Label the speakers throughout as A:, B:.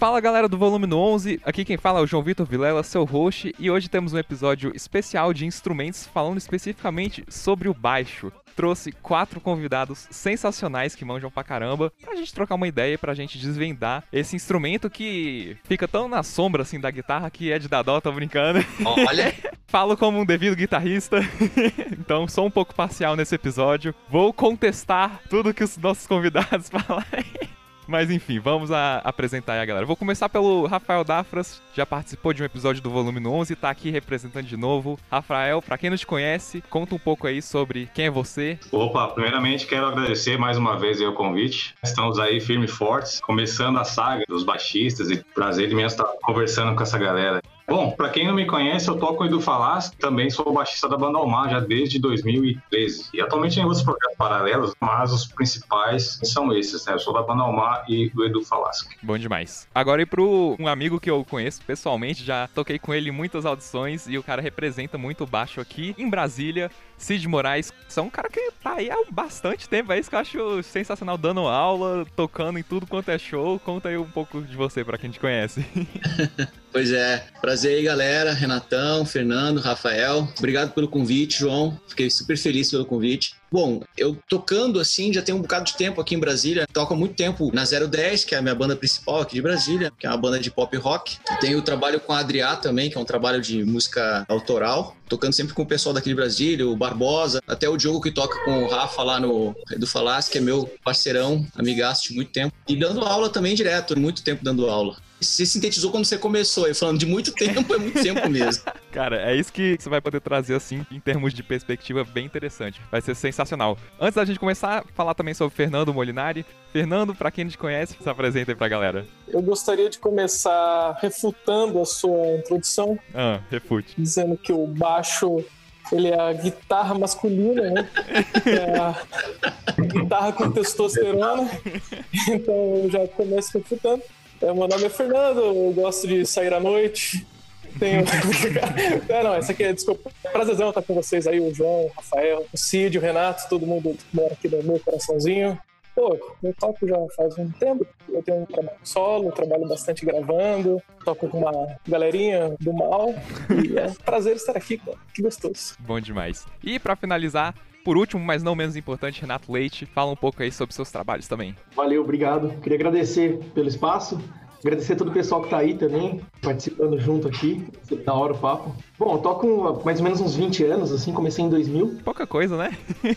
A: Fala galera do Volume 11, aqui quem fala é o João Vitor Vilela, seu host, e hoje temos um episódio especial de instrumentos falando especificamente sobre o baixo. Trouxe quatro convidados sensacionais que manjam pra caramba pra gente trocar uma ideia, pra gente desvendar esse instrumento que fica tão na sombra assim da guitarra que é de Dadó, tô brincando.
B: Olha!
A: Falo como um devido guitarrista, então sou um pouco parcial nesse episódio. Vou contestar tudo que os nossos convidados falarem. Mas enfim, vamos a, apresentar aí a galera. Vou começar pelo Rafael Dafras, já participou de um episódio do volume 11 e tá aqui representando de novo. Rafael, pra quem não te conhece, conta um poucou aí sobre quem é você.
C: Opa, primeiramente quero agradecer mais uma vez o convite. Estamos aí firme e fortes, começando a saga dos baixistas e prazer imenso estar conversando com essa galera. Bom, para quem não me conhece, eu toco o Edu Falas, também sou baixista da banda Almar já desde 2013. E atualmente em outros projetos paralelos, mas os principais são esses, né? Eu sou da banda Almar e do Edu Falas.
A: Bom demais. Agora e pro um amigo que eu conheço pessoalmente, já toquei com ele muitas audições e o cara representa muito baixo aqui em Brasília. Cid Moraes, são um cara que tá aí há bastante tempo, é isso que eu acho sensacional, dando aula, tocando em tudo quanto é show. Conta aí um pouco de você para quem te conhece.
B: Pois é, prazer aí, galera. Renatão, Fernando, Rafael. Obrigado pelo convite, João. Fiquei super feliz pelo convite. Bom, eu tocando assim já tem um bocado de tempo aqui em Brasília. Toco há muito tempo na 010, que é a minha banda principal aqui de Brasília, que é uma banda de pop rock. Tenho trabalho com a Adriá também, que é um trabalho de música autoral. Tocando sempre com o pessoal daqui de Brasília, o Barbosa, até o Diogo que toca com o Rafa lá no do Falas, que é meu parceirão, amigaço de muito tempo. E dando aula também direto, muito tempo dando aula você sintetizou quando você começou, aí falando de muito tempo, é muito tempo mesmo.
A: Cara, é isso que você vai poder trazer, assim, em termos de perspectiva, bem interessante. Vai ser sensacional. Antes da gente começar, falar também sobre Fernando Molinari. Fernando, para quem não te conhece, se apresenta aí pra galera.
D: Eu gostaria de começar refutando a sua introdução.
A: Ah, refute.
D: Dizendo que o baixo ele é a guitarra masculina, né? É a guitarra com testosterona. Então eu já começo refutando. É, meu nome é Fernando, eu gosto de sair à noite. Tenho. é, não, essa aqui é, desculpa. Prazerzão estar com vocês aí, o João, o Rafael, o Cid, o Renato, todo mundo que mora aqui no meu coraçãozinho. Pô, eu toco já faz um tempo. Eu tenho um trabalho solo, trabalho bastante gravando, toco com uma galerinha do mal. E é um prazer estar aqui. Que gostoso.
A: Bom demais. E para finalizar, por último, mas não menos importante, Renato Leite, fala um pouco aí sobre seus trabalhos também.
E: Valeu, obrigado. Queria agradecer pelo espaço, agradecer a todo o pessoal que está aí também, participando junto aqui. Da hora o papo. Bom, eu toco mais ou menos uns 20 anos, assim, comecei em 2000.
A: Pouca coisa, né?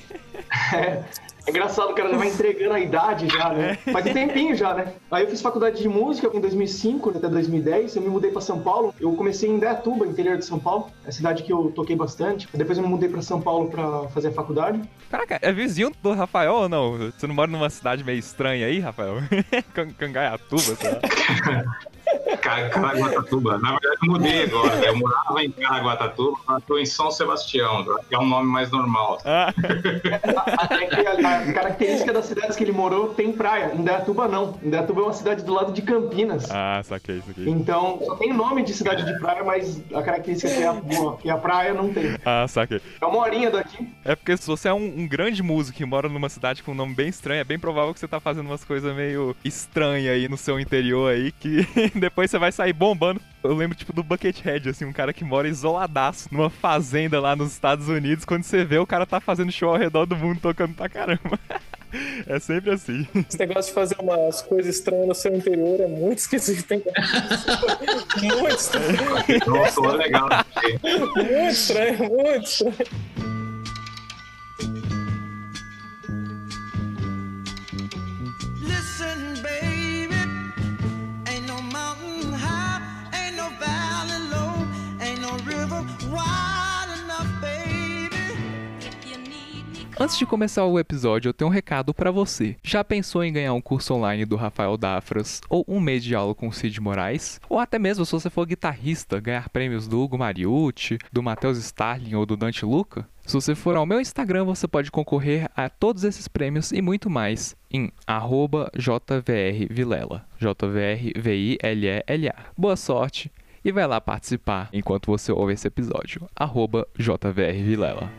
E: é. É engraçado, o cara já vai entregando a idade já, né? É. Faz um tempinho já, né? Aí eu fiz faculdade de música em 2005 até 2010. Eu me mudei para São Paulo. Eu comecei em Indaiatuba, interior de São Paulo. É a cidade que eu toquei bastante. Depois eu me mudei para São Paulo para fazer a faculdade.
A: Caraca, é vizinho do Rafael ou não? Você não mora numa cidade meio estranha aí, Rafael? Cangaiatuba, sei lá.
C: Caraguatatuba. Na verdade, eu mudei agora. Eu morava em Caraguatatuba, mas estou em São Sebastião, que é um nome mais normal. Ah.
E: a, característica das cidades que ele morou tem praia. Indaiatuba não. Indaiatuba é uma cidade do lado de Campinas.
A: Ah, saquei isso aqui.
E: Então, só tem nome de cidade de praia, mas a característica que é a, que a praia não tem.
A: Ah, saquei.
E: É uma horinha daqui.
A: É porque se você é um, um grande músico e mora numa cidade com um nome bem estranho, é bem provável que você tá fazendo umas coisas meio estranhas aí no seu interior aí, que depois você vai sair bombando. Eu lembro, tipo, do Buckethead, assim, um cara que mora isoladaço numa fazenda lá nos Estados Unidos. Quando você vê, o cara tá fazendo show ao redor do mundo tocando pra caramba. É sempre assim.
D: Esse negócio de fazer umas coisas estranhas no seu interior é muito esquisito, hein? muito estranho.
C: Nossa, legal.
D: muito estranho, muito estranho.
A: Antes de começar o episódio, eu tenho um recado para você. Já pensou em ganhar um curso online do Rafael Dafras ou um mês de aula com o Cid Moraes? Ou até mesmo se você for guitarrista, ganhar prêmios do Hugo Mariucci, do Matheus Starling ou do Dante Luca? Se você for ao meu Instagram, você pode concorrer a todos esses prêmios e muito mais em jvrvilela. J-V-R-V-I-L-E-L-A. Boa sorte e vai lá participar enquanto você ouve esse episódio. Jvrvilela.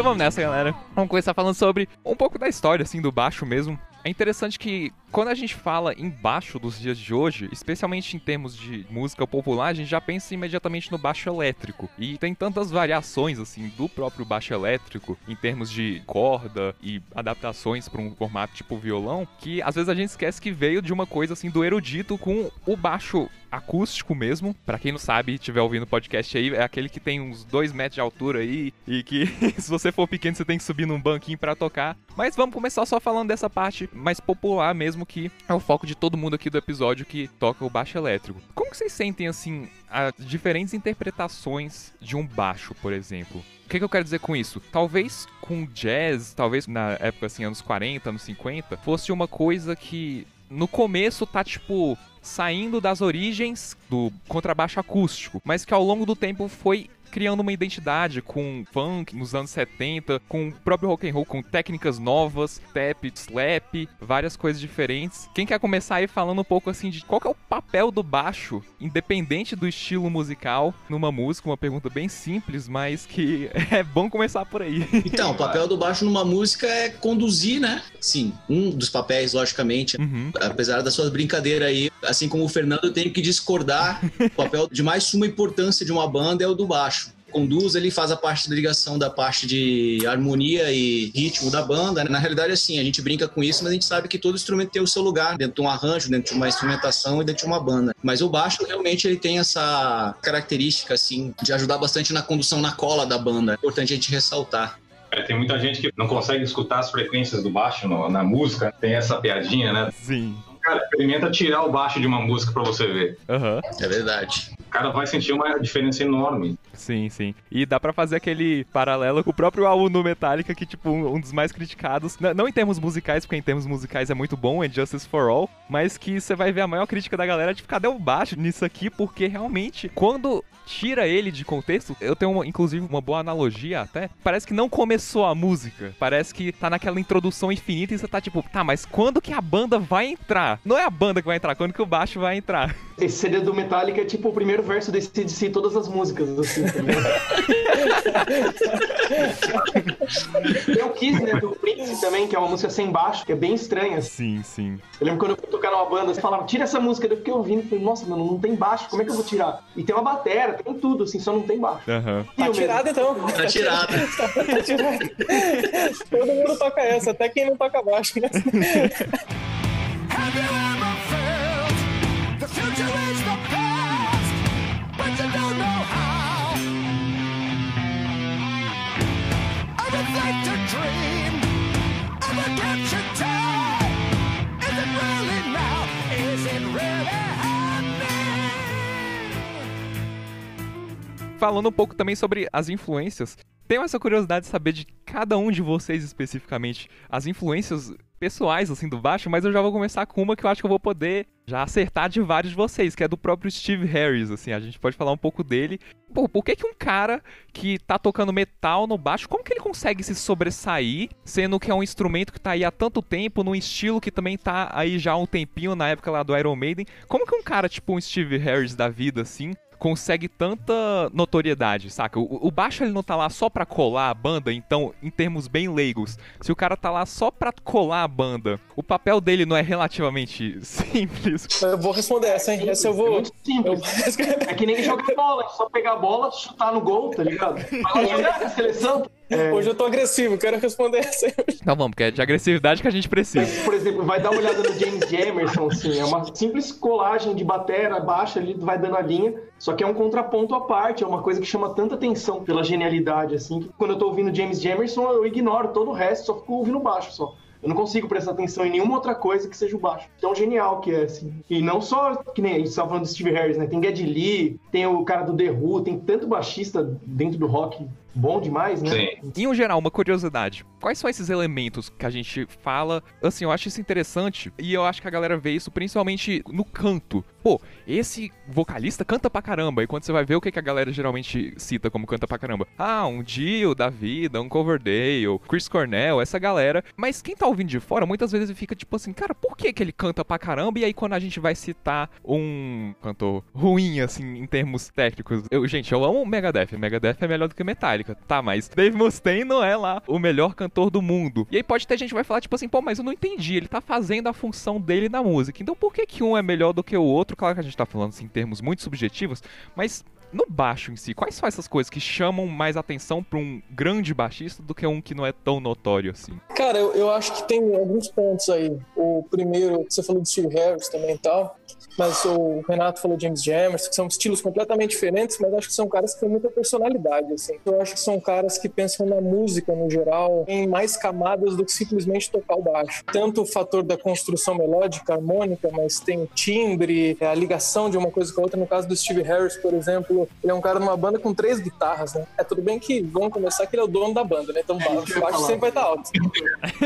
A: Então vamos nessa, galera. Vamos começar falando sobre um pouco da história, assim, do baixo mesmo. É interessante que Quando a gente fala em baixo dos dias de hoje, especialmente em termos de música popular, a gente já pensa imediatamente no baixo elétrico. E tem tantas variações, assim, do próprio baixo elétrico, em termos de corda e adaptações para um formato tipo violão, que às vezes a gente esquece que veio de uma coisa, assim, do erudito com o baixo acústico mesmo. Para quem não sabe, tiver ouvindo o podcast aí, é aquele que tem uns dois metros de altura aí e que se você for pequeno você tem que subir num banquinho para tocar. Mas vamos começar só falando dessa parte mais popular mesmo, que é o foco de todo mundo aqui do episódio que toca o baixo elétrico. Como vocês sentem assim as diferentes interpretações de um baixo, por exemplo? O que, que eu quero dizer com isso? Talvez com jazz, talvez na época assim, anos 40, anos 50, fosse uma coisa que no começo tá tipo saindo das origens do contrabaixo acústico, mas que ao longo do tempo foi criando uma identidade com funk nos anos 70, com o próprio rock and roll, com técnicas novas, tap, slap, várias coisas diferentes. Quem quer começar aí falando um pouco assim de qual é o papel do baixo, independente do estilo musical, numa música, uma pergunta bem simples, mas que é bom começar por aí.
B: Então, o papel do baixo numa música é conduzir, né? Sim, um dos papéis, logicamente.
A: Uhum.
B: Apesar das suas brincadeiras aí, assim como o Fernando, eu tenho que discordar. o papel de mais suma importância de uma banda é o do baixo conduz, ele faz a parte da ligação da parte de harmonia e ritmo da banda. Na realidade, assim, a gente brinca com isso, mas a gente sabe que todo instrumento tem o seu lugar dentro de um arranjo, dentro de uma instrumentação e dentro de uma banda. Mas o baixo realmente ele tem essa característica assim de ajudar bastante na condução na cola da banda. É importante a gente ressaltar.
C: É, tem muita gente que não consegue escutar as frequências do baixo no, na música, tem essa piadinha, né?
A: Sim.
C: Cara, experimenta tirar o baixo de uma música pra você ver.
A: Aham.
B: É verdade.
C: O cara vai sentir uma diferença enorme.
A: Sim, sim. E dá pra fazer aquele paralelo com o próprio álbum do Metallica, que, tipo, um um dos mais criticados. Não em termos musicais, porque em termos musicais é muito bom, é Justice for All, mas que você vai ver a maior crítica da galera de cadê o baixo nisso aqui, porque realmente, quando tira ele de contexto, eu tenho, uma- inclusive, uma boa analogia até. Parece que não começou a música. Parece que tá naquela introdução infinita e você tá tipo, tá, mas quando que a banda vai entrar? Não é a banda que vai entrar, quando que o baixo vai entrar?
E: Esse CD do Metallica é tipo o primeiro verso desse CDC todas as músicas, assim, o Kiss, né, do Prince também, que é uma música sem baixo, que é bem estranha.
A: Sim, sim.
E: Eu lembro quando eu fui tocar numa banda, você falava, tira essa música, eu fiquei ouvindo, falei, nossa, mano, não tem baixo, como é que eu vou tirar? E tem uma batera, tem tudo, assim, só não tem baixo.
A: Aham.
D: Tá tirado então.
B: Tá tirado.
D: tá tirado. Todo mundo toca essa, até quem não toca baixo. Né?
A: Falando um pouco também sobre as influências, tenho essa curiosidade de saber de cada um de vocês especificamente as influências pessoais assim do baixo, mas eu já vou começar com uma que eu acho que eu vou poder já acertar de vários de vocês, que é do próprio Steve Harris, assim, a gente pode falar um pouco dele. Pô, por que que um cara que tá tocando metal no baixo, como que ele consegue se sobressair, sendo que é um instrumento que tá aí há tanto tempo, num estilo que também tá aí já há um tempinho, na época lá do Iron Maiden, como que um cara tipo um Steve Harris da vida, assim, consegue tanta notoriedade, saca? O, o baixo ele não tá lá só pra colar a banda, então, em termos bem leigos, se o cara tá lá só pra colar a banda, o papel dele não é relativamente simples.
D: Eu vou responder essa, hein? Essa eu
E: É
D: vou.
E: muito
D: Eu...
E: simples. É que nem jogar bola, é só pegar a bola, chutar no gol, tá ligado? Lá jogar a seleção. É,
D: Hoje eu tô agressivo, quero responder essa aí.
A: Então vamos, porque é de agressividade que a gente precisa.
E: Mas, por exemplo, vai dar uma olhada no James Jamerson, assim, é uma simples colagem de batera baixa ali, vai dando a linha, só que é um contraponto à parte, é uma coisa que chama tanta atenção pela genialidade, assim, que quando eu tô ouvindo James Jamerson, eu ignoro todo o resto, só fico ouvindo baixo só. Eu não consigo prestar atenção em nenhuma outra coisa que seja o baixo. Tão genial que é, assim. E não só, que nem a gente tava falando do Steve Harris, né? Tem Geddy Lee, tem o cara do The Who, tem tanto baixista dentro do rock bom demais, né?
C: Sim.
A: Em um geral, uma curiosidade. Quais são esses elementos que a gente fala? Assim, eu acho isso interessante e eu acho que a galera vê isso principalmente no canto. Pô, esse vocalista canta pra caramba. E quando você vai ver o que que a galera geralmente cita como canta pra caramba? Ah, um Dio da vida, um Coverdale, Chris Cornell, essa galera. Mas quem tá ouvindo de fora, muitas vezes fica tipo assim, cara, por que que ele canta pra caramba? E aí quando a gente vai citar um cantor ruim, assim, em termos técnicos. Eu, gente, eu amo o Megadeth. Megadeth é melhor do que Metallica. Tá, mas Dave Mustaine não é lá o melhor cantor do mundo. E aí pode ter gente que vai falar, tipo assim, pô, mas eu não entendi. Ele tá fazendo a função dele na música. Então por que que um é melhor do que o outro? Claro que a gente tá falando assim, em termos muito subjetivos, mas no baixo em si, quais são essas coisas que chamam mais atenção pra um grande baixista do que um que não é tão notório assim?
D: Cara, eu, eu acho que tem alguns pontos aí. O primeiro, você falou do Steve Harris também e tal, mas o Renato falou James Jammers, que são estilos completamente diferentes, mas acho que são caras que têm muita personalidade, assim. Eu acho que são caras que pensam na música, no geral, em mais camadas do que simplesmente tocar o baixo. Tanto o fator da construção melódica, harmônica, mas tem o timbre, a ligação de uma coisa com a outra. No caso do Steve Harris, por exemplo, ele é um cara numa banda com três guitarras, né? É tudo bem que vamos começar que ele é o dono da banda, né? Então o baixo, o baixo sempre vai estar alto.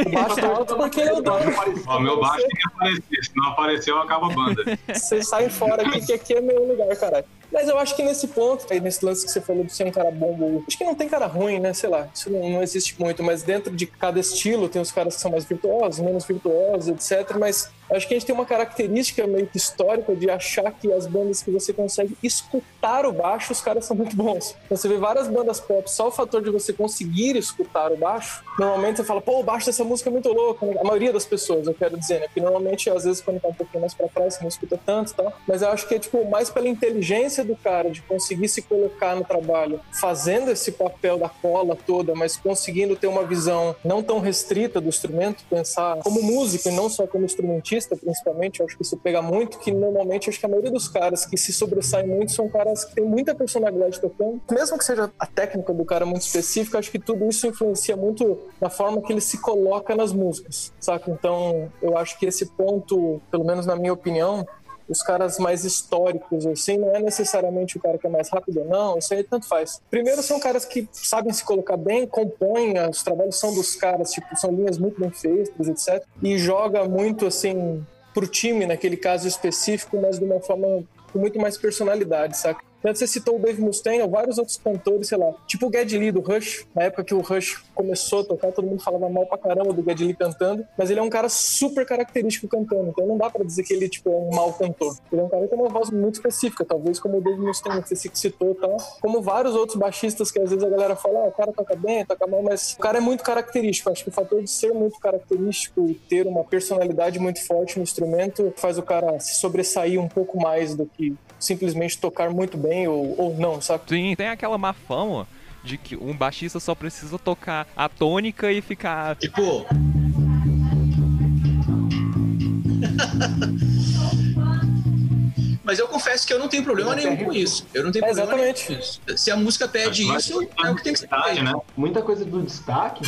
D: O baixo tá alto porque ele é o dono.
C: Ó, meu baixo tem que aparecer. Se não apareceu, acaba a banda.
D: Você sai fora aqui, que aqui é meu lugar, caralho. Mas eu acho que nesse ponto, aí nesse lance que você falou de ser um cara bom, acho que não tem cara ruim, né? Sei lá, isso não, não existe muito, mas dentro de cada estilo tem os caras que são mais virtuosos, menos virtuosos, etc. Mas acho que a gente tem uma característica meio que histórica de achar que as bandas que você consegue escutar o baixo, os caras são muito bons. Então, você vê várias bandas pop, só o fator de você conseguir escutar o baixo, normalmente você fala, pô, o baixo dessa música é muito louco. A maioria das pessoas, eu quero dizer, né? Porque normalmente, às vezes, quando tá um pouquinho mais pra trás, você não escuta tanto e tal. Mas eu acho que é, tipo, mais pela inteligência do cara de conseguir se colocar no trabalho, fazendo esse papel da cola toda, mas conseguindo ter uma visão não tão restrita do instrumento, pensar como músico e não só como instrumentista, principalmente. Eu acho que isso pega muito, que normalmente acho que a maioria dos caras que se sobressaem muito são caras que têm muita personalidade tocando. Mesmo que seja a técnica do cara muito específica, acho que tudo isso influencia muito na forma que ele se coloca nas músicas, saca? Então, eu acho que esse ponto, pelo menos na minha opinião, os caras mais históricos, assim, não é necessariamente o cara que é mais rápido não, isso aí tanto faz. Primeiro são caras que sabem se colocar bem, compõem, os trabalhos são dos caras, tipo, são linhas muito bem feitas, etc. E joga muito, assim, pro time, naquele caso específico, mas de uma forma com muito mais personalidade, saca? Tanto você citou o Dave Mustaine ou vários outros cantores, sei lá, tipo o Geddy Lee do Rush, na época que o Rush começou a tocar, todo mundo falava mal pra caramba do Geddy Lee cantando, mas ele é um cara super característico cantando, então não dá pra dizer que ele tipo, é um mau cantor. Ele é um cara que tem uma voz muito específica, talvez como o Dave Mustaine, que você citou e tal, como vários outros baixistas que às vezes a galera fala, ah, o cara toca bem, toca mal, mas o cara é muito característico. Acho que o fator de ser muito característico e ter uma personalidade muito forte no instrumento faz o cara se sobressair um pouco mais do que simplesmente tocar muito bem ou, ou não, sabe?
A: Sim, tem aquela má fama de que um baixista só precisa tocar a tônica e ficar.
B: Tipo. Mas eu confesso que eu não tenho problema nenhum com isso. Eu não tenho
D: É,
B: problema nenhum
D: exatamente.
B: com isso. Se a música pede
C: Mas
B: isso, é o que tem que ser
C: né?
E: Muita coisa do destaque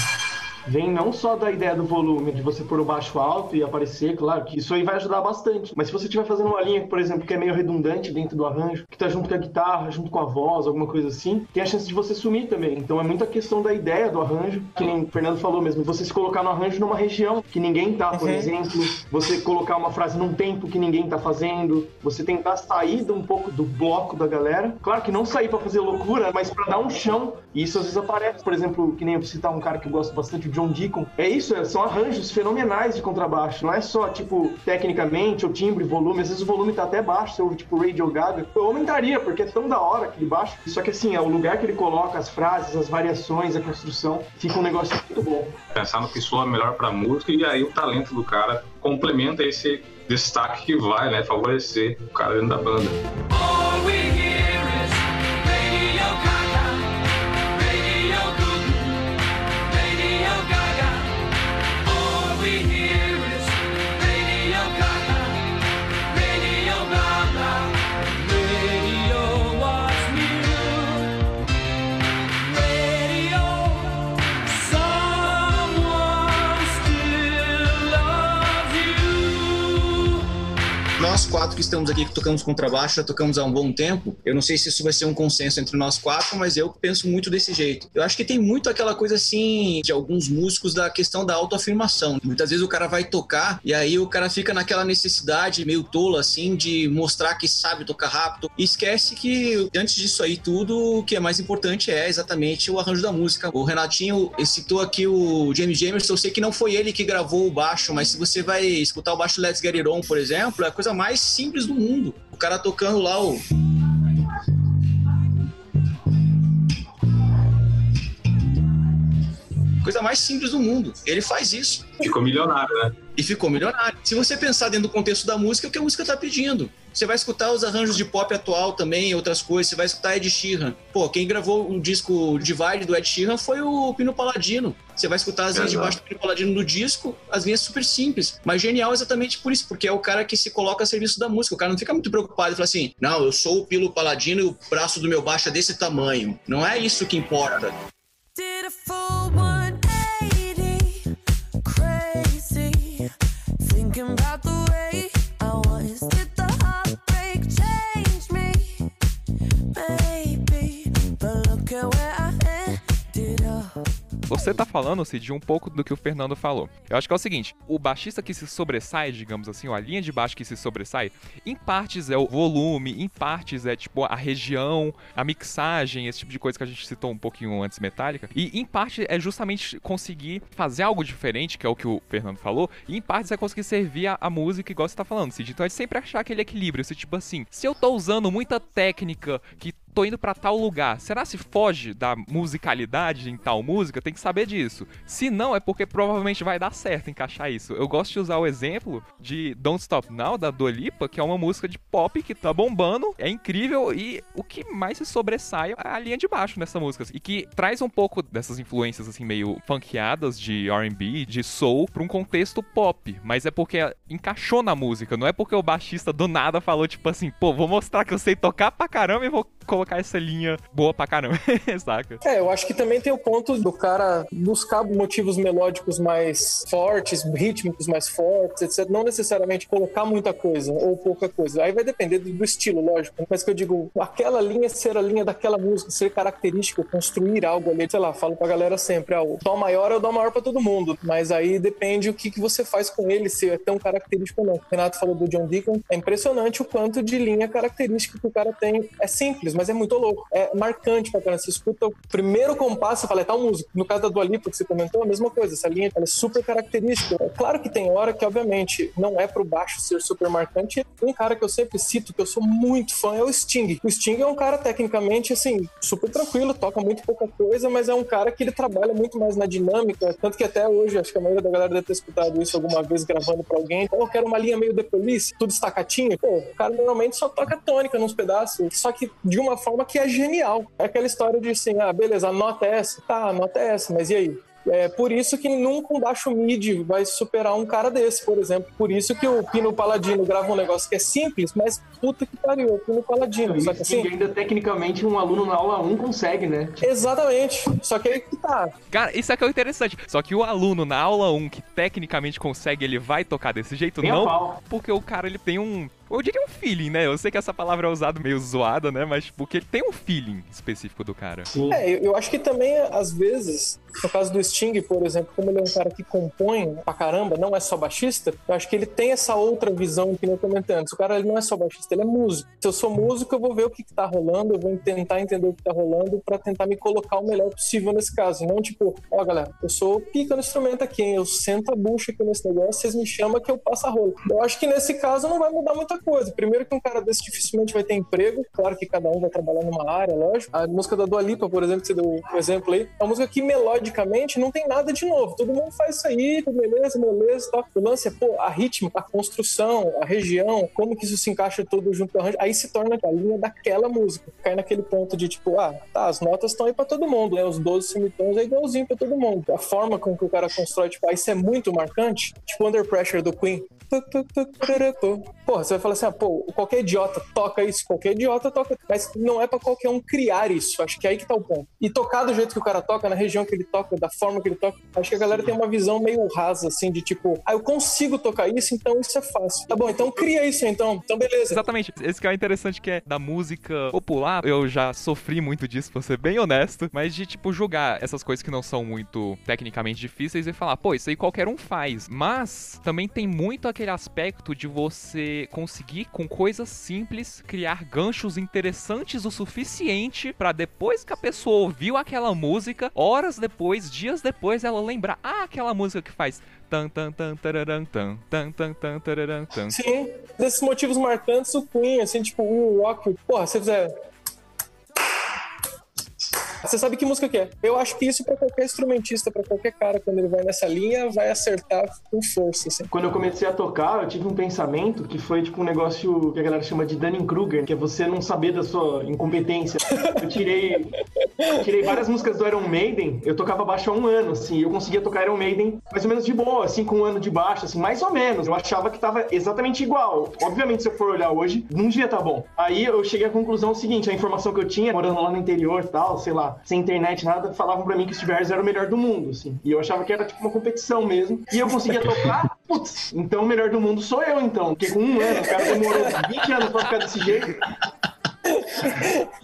E: vem não só da ideia do volume, de você pôr o baixo alto e aparecer, claro, que isso aí vai ajudar bastante. Mas se você estiver fazendo uma linha, por exemplo, que é meio redundante dentro do arranjo, que tá junto com a guitarra, junto com a voz, alguma coisa assim, tem a chance de você sumir também. Então é muita questão da ideia do arranjo, que nem o Fernando falou mesmo, você se colocar no arranjo numa região que ninguém tá, por
D: Uhum.
E: exemplo, você colocar uma frase num tempo que ninguém tá fazendo, você tentar sair um pouco do bloco da galera. Claro que não sair pra fazer loucura, mas pra dar um chão. E isso às vezes aparece, por exemplo, que nem eu citar um cara que eu gosto bastante, o John Deacon. É isso, é- são arranjos fenomenais de contrabaixo. Não é só, tipo, tecnicamente, ou timbre, volume. Às vezes o volume tá até baixo, eu ouvir, tipo Radio Gaga. Eu aumentaria, porque é tão da hora aquele baixo. Só que assim, é o lugar que ele coloca, as frases, as variações, a construção, fica um negócio muito bom.
C: Pensar no que soa melhor pra música e aí o talento do cara complementa esse destaque que vai, né, favorecer o cara dentro da banda.
B: Nós quatro que estamos aqui, que tocamos contrabaixo, já tocamos há um bom tempo. Eu não sei se isso vai ser um consenso entre nós quatro, mas eu penso muito desse jeito. Eu acho que tem muito aquela coisa assim de alguns músicos da questão da autoafirmação. Muitas vezes o cara vai tocar e aí o cara fica naquela necessidade meio tola assim de mostrar que sabe tocar rápido e esquece que antes disso aí tudo, o que é mais importante é exatamente o arranjo da música. O Renatinho citou aqui o James Jamerson, eu sei que não foi ele que gravou o baixo, mas se você vai escutar o baixo Let's Get It On, por exemplo, é a coisa mais mais simples do mundo. O cara tocando lá o. Coisa mais simples do mundo. Ele faz isso.
C: Ficou milionário, né?
B: E ficou milionário. Se você pensar dentro do contexto da música, é o que a música tá pedindo. Você vai escutar os arranjos de pop atual também, outras coisas. Você vai escutar Ed Sheeran. Pô, quem gravou o disco Divide do Ed Sheeran foi o Pino Paladino. Você vai escutar as linhas de baixo do Pino Paladino no disco, as linhas super simples. Mas genial exatamente por isso, porque é o cara que se coloca a serviço da música. O cara não fica muito preocupado e fala assim: não, eu sou o Pino Paladino e o braço do meu baixo é desse tamanho. Não é isso que importa.
F: Did
A: Você tá falando, Cid, um pouco do que o Fernando falou. Eu acho que é o seguinte: o baixista que se sobressai, digamos assim, ou a linha de baixo que se sobressai, em partes é o volume, em partes é tipo a região, a mixagem, esse tipo de coisa que a gente citou um pouquinho antes, metálica. E em parte é justamente conseguir fazer algo diferente, que é o que o Fernando falou, e em partes é conseguir servir a, a música igual você tá falando, Cid. Então é sempre achar aquele equilíbrio. Se tipo assim, se eu tô usando muita técnica que tô indo pra tal lugar. Será se foge da musicalidade em tal música? Tem que saber disso. Se não, é porque provavelmente vai dar certo encaixar isso. Eu gosto de usar o exemplo de Don't Stop Now, da Dua Lipa, que é uma música de pop que tá bombando, é incrível e o que mais se sobressai é a linha de baixo nessa música. E que traz um pouco dessas influências, assim, meio funkeadas de R&B, de soul, pra um contexto pop. Mas é porque encaixou na música, não é porque o baixista do nada falou, tipo assim, pô, vou mostrar que eu sei tocar pra caramba e vou colocar essa linha boa pra caramba, saca?
D: É, eu acho que também tem o ponto do cara buscar motivos melódicos mais fortes, rítmicos mais fortes, etc. Não necessariamente colocar muita coisa ou pouca coisa. Aí vai depender do, do estilo, lógico. Mas que eu digo, aquela linha ser a linha daquela música, ser característico, construir algo ali. Sei lá, falo pra galera sempre, ah, o dó maior é o dó maior pra todo mundo. Mas aí depende o que, que você faz com ele, se é tão característico ou não. O Renato falou do John Deacon. É impressionante o quanto de linha característica que o cara tem. É simples, mas é muito louco. É marcante pra caramba. Você escuta o primeiro compasso e fala, é tal música. No caso da Dua Lipa, que você comentou, a mesma coisa. Essa linha ela é super característica. É claro que tem hora que, obviamente, não é pro baixo ser super marcante. Um cara que eu sempre cito, que eu sou muito fã, é o Sting. O Sting é um cara, tecnicamente, assim, super tranquilo, toca muito pouca coisa, mas é um cara que ele trabalha muito mais na dinâmica. Tanto que até hoje, acho que a maioria da galera deve ter escutado isso alguma vez gravando pra alguém. Pô, eu quero uma linha meio The Police, tudo estacatinho. Pô, o cara normalmente só toca tônica nos pedaços, só que de uma forma que é genial. É aquela história de assim, ah, beleza, a nota é essa. Tá, a nota é essa, mas e aí? É por isso que nunca um baixo mid vai superar um cara desse, por exemplo. Por isso que o Pino Paladino grava um negócio que é simples, mas puta que pariu, o Pino Paladino. Só que
E: E
D: assim,
E: ainda tecnicamente um aluno na aula 1 consegue, né?
D: exatamente. Só que aí que tá.
A: Cara, isso é que é o interessante. Só que o aluno na aula 1 que tecnicamente consegue, ele vai tocar desse jeito? Não, porque o cara ele tem um. Eu diria um feeling, né? Eu sei que essa palavra é usada meio zoada, né? Mas porque ele tem um feeling específico do cara.
E: Sim.
D: É, eu, eu acho que também, às vezes, no caso do Sting, por exemplo, como ele é um cara que compõe pra caramba, não é só baixista, eu acho que ele tem essa outra visão que nem eu comentei antes. O cara ele não é só baixista, ele é músico. Se eu sou músico, eu vou ver o que, que tá rolando, eu vou tentar entender o que tá rolando pra tentar me colocar o melhor possível nesse caso. Não tipo, ó, galera, eu sou pica no instrumento aqui, hein? eu sento a bucha aqui nesse negócio, vocês me chamam que eu passo a rola. Eu acho que nesse caso não vai mudar muita coisa. Primeiro que um cara desse dificilmente vai ter emprego, claro que cada um vai trabalhar numa área, lógico. A música da Dua Lipa, por exemplo, que você deu o exemplo aí, é uma música que melodicamente não tem nada de novo. Todo mundo faz isso aí, beleza, beleza, tá. O lance é, pô, a rítmica, a construção, a região, como que isso se encaixa todo junto com arranjo, aí se torna a linha daquela música. Cai naquele ponto de tipo, ah, tá, as notas estão aí pra todo mundo, né? Os 12 semitons é igualzinho pra todo mundo. A forma com que o cara constrói, tipo, aí isso é muito marcante, tipo Under Pressure do Queen. Porra, você vai falar assim, ah, pô, qualquer idiota toca isso, qualquer idiota toca, mas não é pra qualquer um criar isso. Acho que é aí que tá o ponto. E tocar do jeito que o cara toca, na região que ele toca, da forma que ele toca, acho que a galera tem uma visão meio rasa, assim, de tipo, ah, eu consigo tocar isso, então isso é fácil. Tá bom, então cria isso então. Então beleza.
A: Exatamente. Esse que é o interessante que é da música popular. Eu já sofri muito disso, pra ser bem honesto. Mas de, tipo, julgar essas coisas que não são muito tecnicamente difíceis e falar, pô, isso aí qualquer um faz. Mas também tem muito aquele aspecto de você conseguir, com coisas simples, criar ganchos interessantes o suficiente pra depois que a pessoa ouviu aquela música, horas depois, dias depois, ela lembrar, ah, aquela música que faz tan tan tan tararam, tan tan tan tan tararam, tan
D: Sim, desses motivos marcantes, o Queen, assim, tipo, o rock, porra, você fizer. Você sabe que música que é. Eu acho que isso pra qualquer instrumentista, pra qualquer cara, quando ele vai nessa linha, vai acertar com força, assim.
E: Quando eu comecei a tocar, eu tive um pensamento que foi tipo um negócio que a galera chama de Dunning-Kruger, que é você não saber da sua incompetência. Eu tirei, tirei várias músicas do Iron Maiden, eu tocava baixo há um ano, assim, eu conseguia tocar Iron Maiden mais ou menos de boa, assim, com um ano de baixo, assim, mais ou menos. Eu achava que tava exatamente igual. Obviamente, se eu for olhar hoje, não devia tá bom. Aí eu cheguei à conclusão seguinte, a informação que eu tinha, morando lá no interior e tal, sei lá, sem internet, nada, falavam pra mim que o Steve Harris era o melhor do mundo, assim. E eu achava que era tipo uma competição mesmo. E eu conseguia tocar, putz, então o melhor do mundo sou eu, então. Porque com um ano, o cara demorou 20 anos pra ficar desse jeito.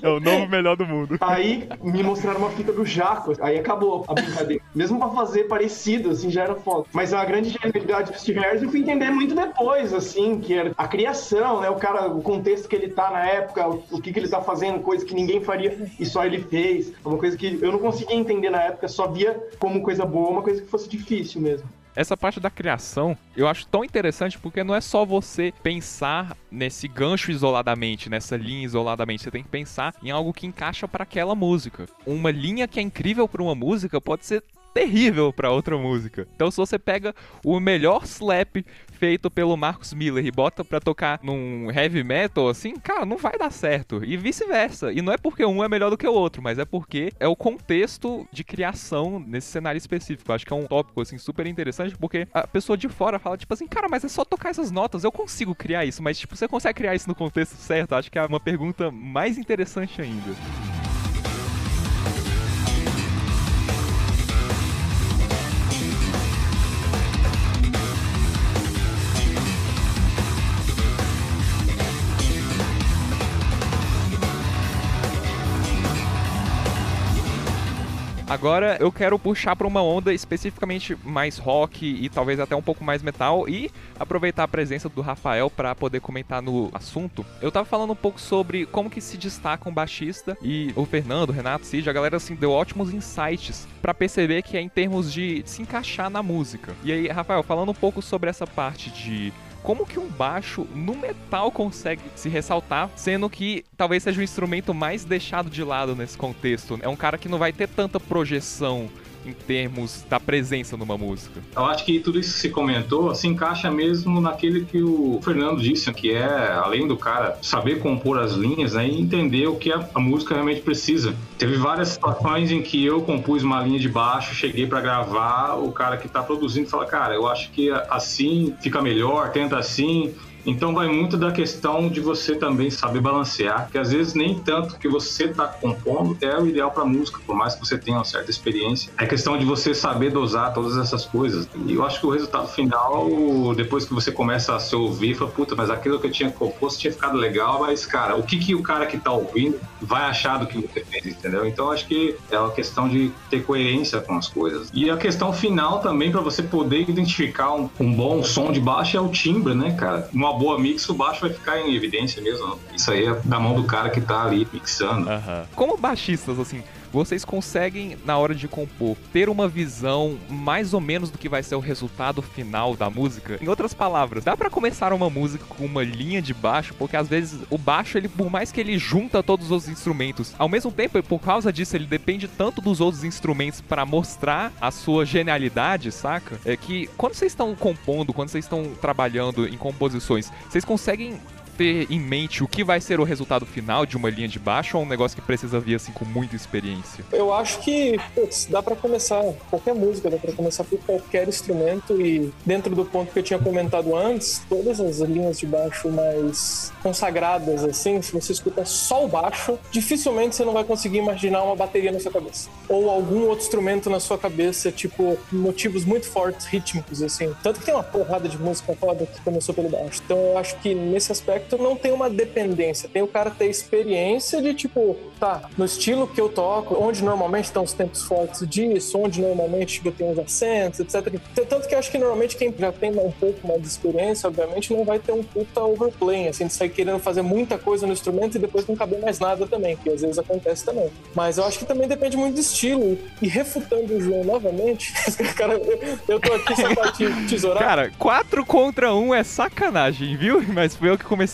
A: É o novo melhor do mundo.
E: Aí me mostraram uma fita do Jaco, aí acabou a brincadeira. Mesmo pra fazer parecido, assim, já era foda. Mas a grande genialidade do Steve Harris eu fui entender muito depois, assim, que era a criação, né? O cara, o contexto que ele tá na época, o, o que, que ele tá fazendo, coisa que ninguém faria e só ele fez. É Uma coisa que eu não conseguia entender na época, só via como coisa boa, uma coisa que fosse difícil mesmo.
A: Essa parte da criação eu acho tão interessante porque não é só você pensar nesse gancho isoladamente, nessa linha isoladamente. Você tem que pensar em algo que encaixa para aquela música. Uma linha que é incrível para uma música pode ser terrível para outra música. Então se você pega o melhor slap feito pelo Marcus Miller e bota pra tocar num heavy metal assim, cara, não vai dar certo. E vice-versa. E não é porque um é melhor do que o outro, mas é porque é o contexto de criação nesse cenário específico. Acho que é um tópico assim super interessante porque a pessoa de fora fala tipo assim, cara, mas é só tocar essas notas, eu consigo criar isso, mas tipo, você consegue criar isso no contexto certo? Acho que é uma pergunta mais interessante ainda. Agora eu quero puxar para uma onda especificamente mais rock e talvez até um pouco mais metal e aproveitar a presença do Rafael para poder comentar no assunto. Eu tava falando um pouco sobre como que se destaca um baixista e o Fernando, o Renato, Cid, a galera assim deu ótimos insights para perceber que é em termos de se encaixar na música. E aí, Rafael, falando um pouco sobre essa parte de como que um baixo no metal consegue se ressaltar, sendo que talvez seja o instrumento mais deixado de lado nesse contexto. É um cara que não vai ter tanta projeção em termos da presença numa música.
C: Eu acho que tudo isso que se comentou se encaixa mesmo naquele que o Fernando disse, que é, além do cara saber compor as linhas né, e entender o que a, a música realmente precisa. Teve várias situações em que eu compus uma linha de baixo, cheguei para gravar, o cara que tá produzindo fala, cara, eu acho que assim fica melhor, tenta assim. Então vai muito da questão de você também saber balancear, que às vezes nem tanto que você está compondo é o ideal para música, por mais que você tenha uma certa experiência. É questão de você saber dosar todas essas coisas. E eu acho que o resultado final, depois que você começa a se ouvir, fala, puta, mas aquilo que eu tinha composto tinha ficado legal, mas cara, o que, que o cara que tá ouvindo vai achar do que você fez, entendeu? Então acho que é uma questão de ter coerência com as coisas. E a questão final também para você poder identificar um, um bom som de baixo é o timbre, né, cara? Uma boa mix, o baixo vai ficar em evidência mesmo. Isso aí é da mão do cara que tá ali mixando.
A: Como baixistas, assim, vocês conseguem, na hora de compor, ter uma visão mais ou menos do que vai ser o resultado final da música? Em outras palavras, dá pra começar uma música com uma linha de baixo, porque às vezes o baixo, ele, por mais que ele junta todos os instrumentos, ao mesmo tempo, por causa disso, ele depende tanto dos outros instrumentos pra mostrar a sua genialidade, saca? É que quando vocês estão compondo, quando vocês estão trabalhando em composições, vocês conseguem ter em mente o que vai ser o resultado final de uma linha de baixo ou um negócio que precisa vir assim com muita experiência?
D: Eu acho que putz, dá pra começar qualquer música, dá pra começar por qualquer instrumento e dentro do ponto que eu tinha comentado antes, todas as linhas de baixo mais consagradas assim, se você escuta só o baixo, dificilmente você não vai conseguir imaginar uma bateria na sua cabeça ou algum outro instrumento na sua cabeça, tipo motivos muito fortes rítmicos assim. Tanto que tem uma porrada de música foda que começou pelo baixo. Então eu acho que nesse aspecto não tem uma dependência, tem o cara ter experiência de tipo, tá, no estilo que eu toco, onde normalmente estão os tempos fortes disso, onde normalmente eu tenho os acentos, etc. Tanto que eu acho que normalmente quem já tem um pouco mais de experiência, obviamente, não vai ter um puta overplay, assim, de sair querendo fazer muita coisa no instrumento e depois não caber mais nada também, que às vezes acontece também. Mas eu acho que também depende muito do estilo. E refutando o João novamente, cara, eu tô aqui só pra te tesourar.
A: Cara, 4 contra 1 é sacanagem, viu? Mas foi eu que comecei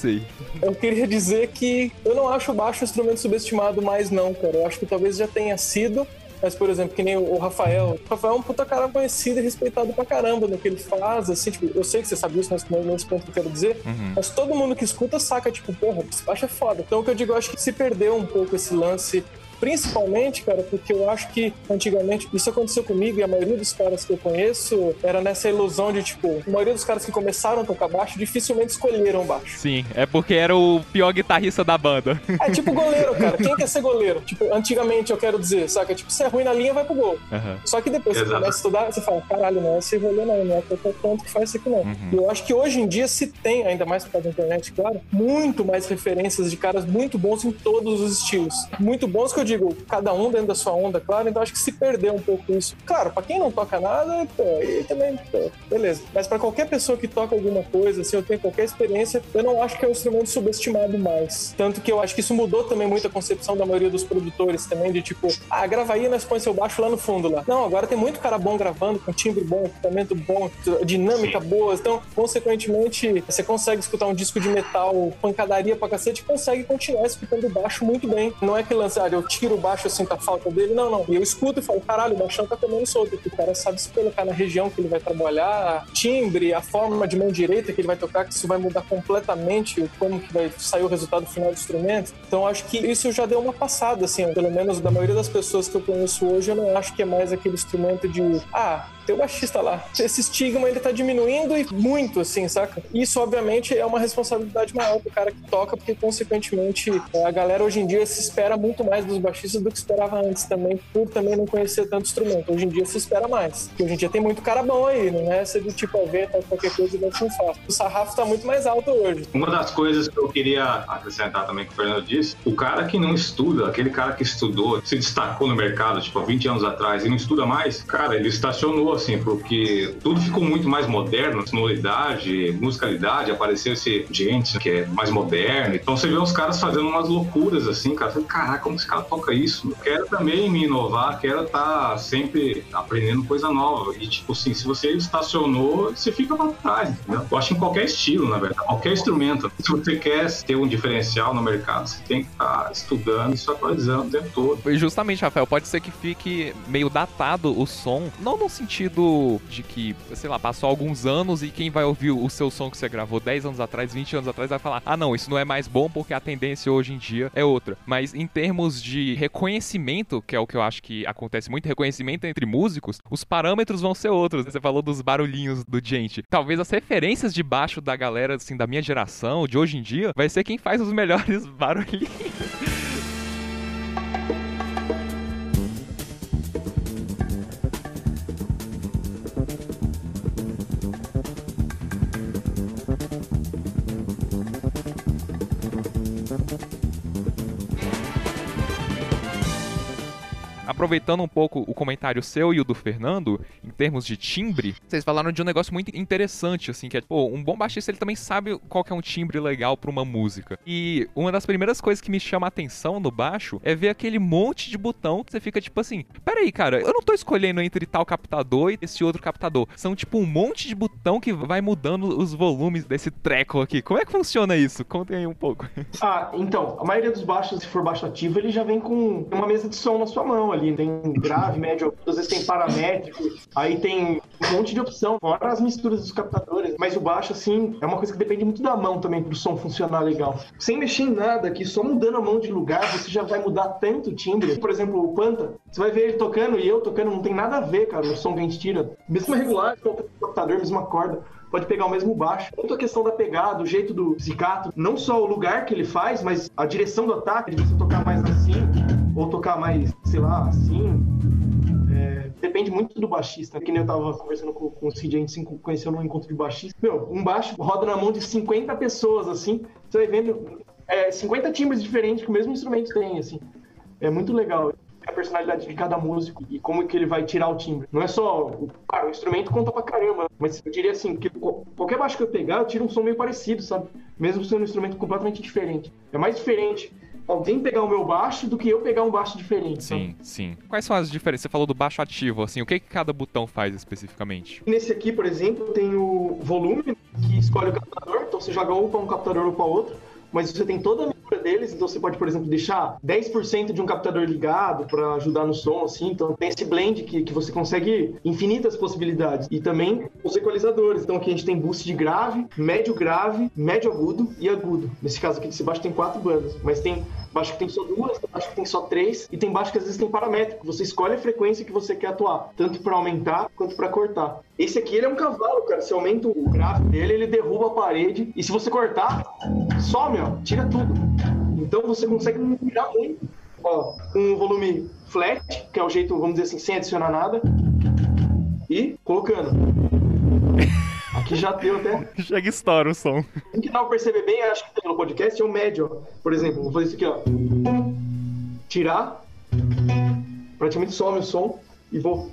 D: Eu queria dizer que eu não acho o baixo um instrumento subestimado mais, não, cara. Eu acho que talvez já tenha sido. Mas, por exemplo, que nem o Rafael. O Rafael é um puta cara conhecido e respeitado pra caramba no que ele faz, assim, tipo, eu sei que você sabe isso, mas não é esse ponto que eu quero dizer.
A: Uhum.
D: Mas todo mundo que escuta saca, tipo, porra, esse baixo é foda. Então, o que eu digo, eu acho que se perdeu um pouco esse lance Principalmente, cara, porque eu acho que antigamente isso aconteceu comigo e a maioria dos caras que eu conheço era nessa ilusão de, tipo, a maioria dos caras que começaram a tocar baixo dificilmente escolheram baixo.
A: Sim, é porque era o pior guitarrista da banda.
D: É tipo goleiro, cara. Quem quer ser goleiro? Tipo, antigamente eu quero dizer, saca? Tipo, se é ruim na linha, vai pro gol.
A: Aham.
D: Só que depois que você
C: Exato.
D: começa a estudar, você fala, caralho, não é esse rolê não, não é tanto que faz isso aqui não. E eu acho que hoje em dia se tem, ainda mais por causa da internet, claro, muito mais referências de caras muito bons em todos os estilos. Muito bons que eu digo, cada um dentro da sua onda, claro, então acho que se perdeu um pouco isso. Claro, pra quem não toca nada, pô, aí também, pô, beleza. Mas pra qualquer pessoa que toca alguma coisa, assim, eu tenho qualquer experiência, eu não acho que é um instrumento subestimado mais. Tanto que eu acho que isso mudou também muito a concepção da maioria dos produtores também, de tipo, ah, grava aí, nós põe seu baixo lá no fundo lá. Não, agora tem muito cara bom gravando, com timbre bom, equipamento bom, dinâmica boa. Então, consequentemente, você consegue escutar um disco de metal, pancadaria pra cacete, consegue continuar escutando o baixo muito bem. Não é que lance, ah, eu tiro o baixo assim, tá falta dele. Não, não. E eu escuto e falo, caralho, o baixão tá comendo solto. Porque o cara sabe se colocar na região que ele vai trabalhar, timbre, a forma de mão direita que ele vai tocar, que isso vai mudar completamente como que vai sair o resultado final do instrumento. Então acho que isso já deu uma passada, assim, pelo menos da maioria das pessoas que eu conheço hoje, eu não acho que é mais aquele instrumento de, ah, tem o baixista lá. Esse estigma ele tá diminuindo e muito, assim, saca? Isso, obviamente, é uma responsabilidade maior pro cara que toca, porque, consequentemente, é, a galera hoje em dia se espera muito mais dos baixistas do que esperava antes também, por também não conhecer tanto instrumento. Hoje em dia se espera mais. Porque hoje em dia tem muito cara bom aí, não é ser do tipo a ver, tá, qualquer coisa e ser fácil. O sarrafo tá muito mais alto hoje.
C: Uma das coisas que eu queria acrescentar também que o Fernando disse, o cara que não estuda, aquele cara que estudou, se destacou no mercado, tipo, há 20 anos atrás e não estuda mais, cara, ele estacionou, assim, porque tudo ficou muito mais moderno, sonoridade, musicalidade, apareceu esse gente que é mais moderno. Então você vê os caras fazendo umas loucuras, assim, cara. Você, Caraca, como esse cara toca isso? Eu quero também me inovar, quero estar sempre aprendendo coisa nova. E, tipo assim, se você estacionou, você fica pra trás, entendeu? Eu acho em qualquer estilo, na verdade, qualquer instrumento. Se você quer ter um diferencial no mercado, você tem que estar estudando e se atualizando o tempo todo.
A: Justamente, Rafael, pode ser que fique meio datado o som, não no sentido de que, sei lá, passou alguns anos e quem vai ouvir o seu som que você gravou 10 anos atrás, 20 anos atrás, vai falar: ah, não, isso não é mais bom porque a tendência hoje em dia é outra. Mas em termos de reconhecimento, que é o que eu acho que acontece muito, reconhecimento entre músicos, os parâmetros vão ser outros. Você falou dos barulhinhos do gente. Talvez as referências de baixo da galera, assim, da minha geração, de hoje em dia, vai ser quem faz os melhores barulhinhos. Aproveitando um pouco o comentário seu e o do Fernando, em termos de timbre, vocês falaram de um negócio muito interessante, assim, que é, pô, um bom baixista, ele também sabe qual que é um timbre legal pra uma música. E uma das primeiras coisas que me chama a atenção no baixo é ver aquele monte de botão que você fica tipo assim, peraí, cara, eu não tô escolhendo entre tal captador e esse outro captador. São tipo um monte de botão que vai mudando os volumes desse treco aqui. Como é que funciona isso? Contem aí um pouco.
E: Ah, então, a maioria dos baixos, se for baixo ativo, ele já vem com uma mesa de som na sua mão ali. Tem grave, médio, às vezes tem paramétrico, aí tem um monte de opção, fora as misturas dos captadores. Mas o baixo, assim, é uma coisa que depende muito da mão também pro som funcionar legal. Sem mexer em nada aqui, só mudando a mão de lugar, você já vai mudar tanto o timbre. Por exemplo, o Panta, você vai ver ele tocando e eu tocando, não tem nada a ver, cara, o som que a gente tira. Mesmo regular, captador, mesma corda pode pegar o mesmo baixo. Tanto a questão da pegada, o jeito do zicato, não só o lugar que ele faz, mas a direção do ataque, de você tocar mais assim, ou tocar mais, sei lá, assim. É, depende muito do baixista. Que nem eu tava conversando com, com o Cid, a gente se conheceu num encontro de baixista. Meu, um baixo roda na mão de 50 pessoas, assim. Você vai vendo é, 50 timbres diferentes que o mesmo instrumento tem, assim. É muito legal a personalidade de cada músico e como que ele vai tirar o timbre. Não é só. Cara, o instrumento conta pra caramba. Mas eu diria assim, que qual- qualquer baixo que eu pegar, eu tiro um som meio parecido, sabe? Mesmo sendo um instrumento completamente diferente. É mais diferente alguém pegar o meu baixo do que eu pegar um baixo diferente.
A: Sim, sim. Quais são as diferenças? Você falou do baixo ativo, assim, o que, que cada botão faz especificamente?
E: Nesse aqui, por exemplo, tem o volume, que escolhe o captador, então você joga ou para um captador ou para outro, mas você tem toda a mistura deles, então você pode, por exemplo, deixar 10% de um captador ligado para ajudar no som, assim, então tem esse blend que, que você consegue infinitas possibilidades. E também os equalizadores, então aqui a gente tem boost de grave, médio grave, médio agudo e agudo. Nesse caso aqui desse baixo tem quatro bandas, mas tem baixo que tem só duas, tem baixo que tem só três, e tem baixo que às vezes tem paramétrico. Você escolhe a frequência que você quer atuar, tanto para aumentar quanto para cortar. Esse aqui ele é um cavalo, cara. Você aumenta o grave dele, ele derruba a parede, e se você cortar, some, ó, tira tudo. Então você consegue tirar muito. Ó, um volume flat, que é o jeito, vamos dizer assim, sem adicionar nada, e colocando. Aqui já deu até.
A: Chega estoura o som.
E: Um que dá pra perceber bem, acho que no podcast, é o médio. ó. Por exemplo, vou fazer isso aqui, ó. Tirar. Praticamente some o som e vou.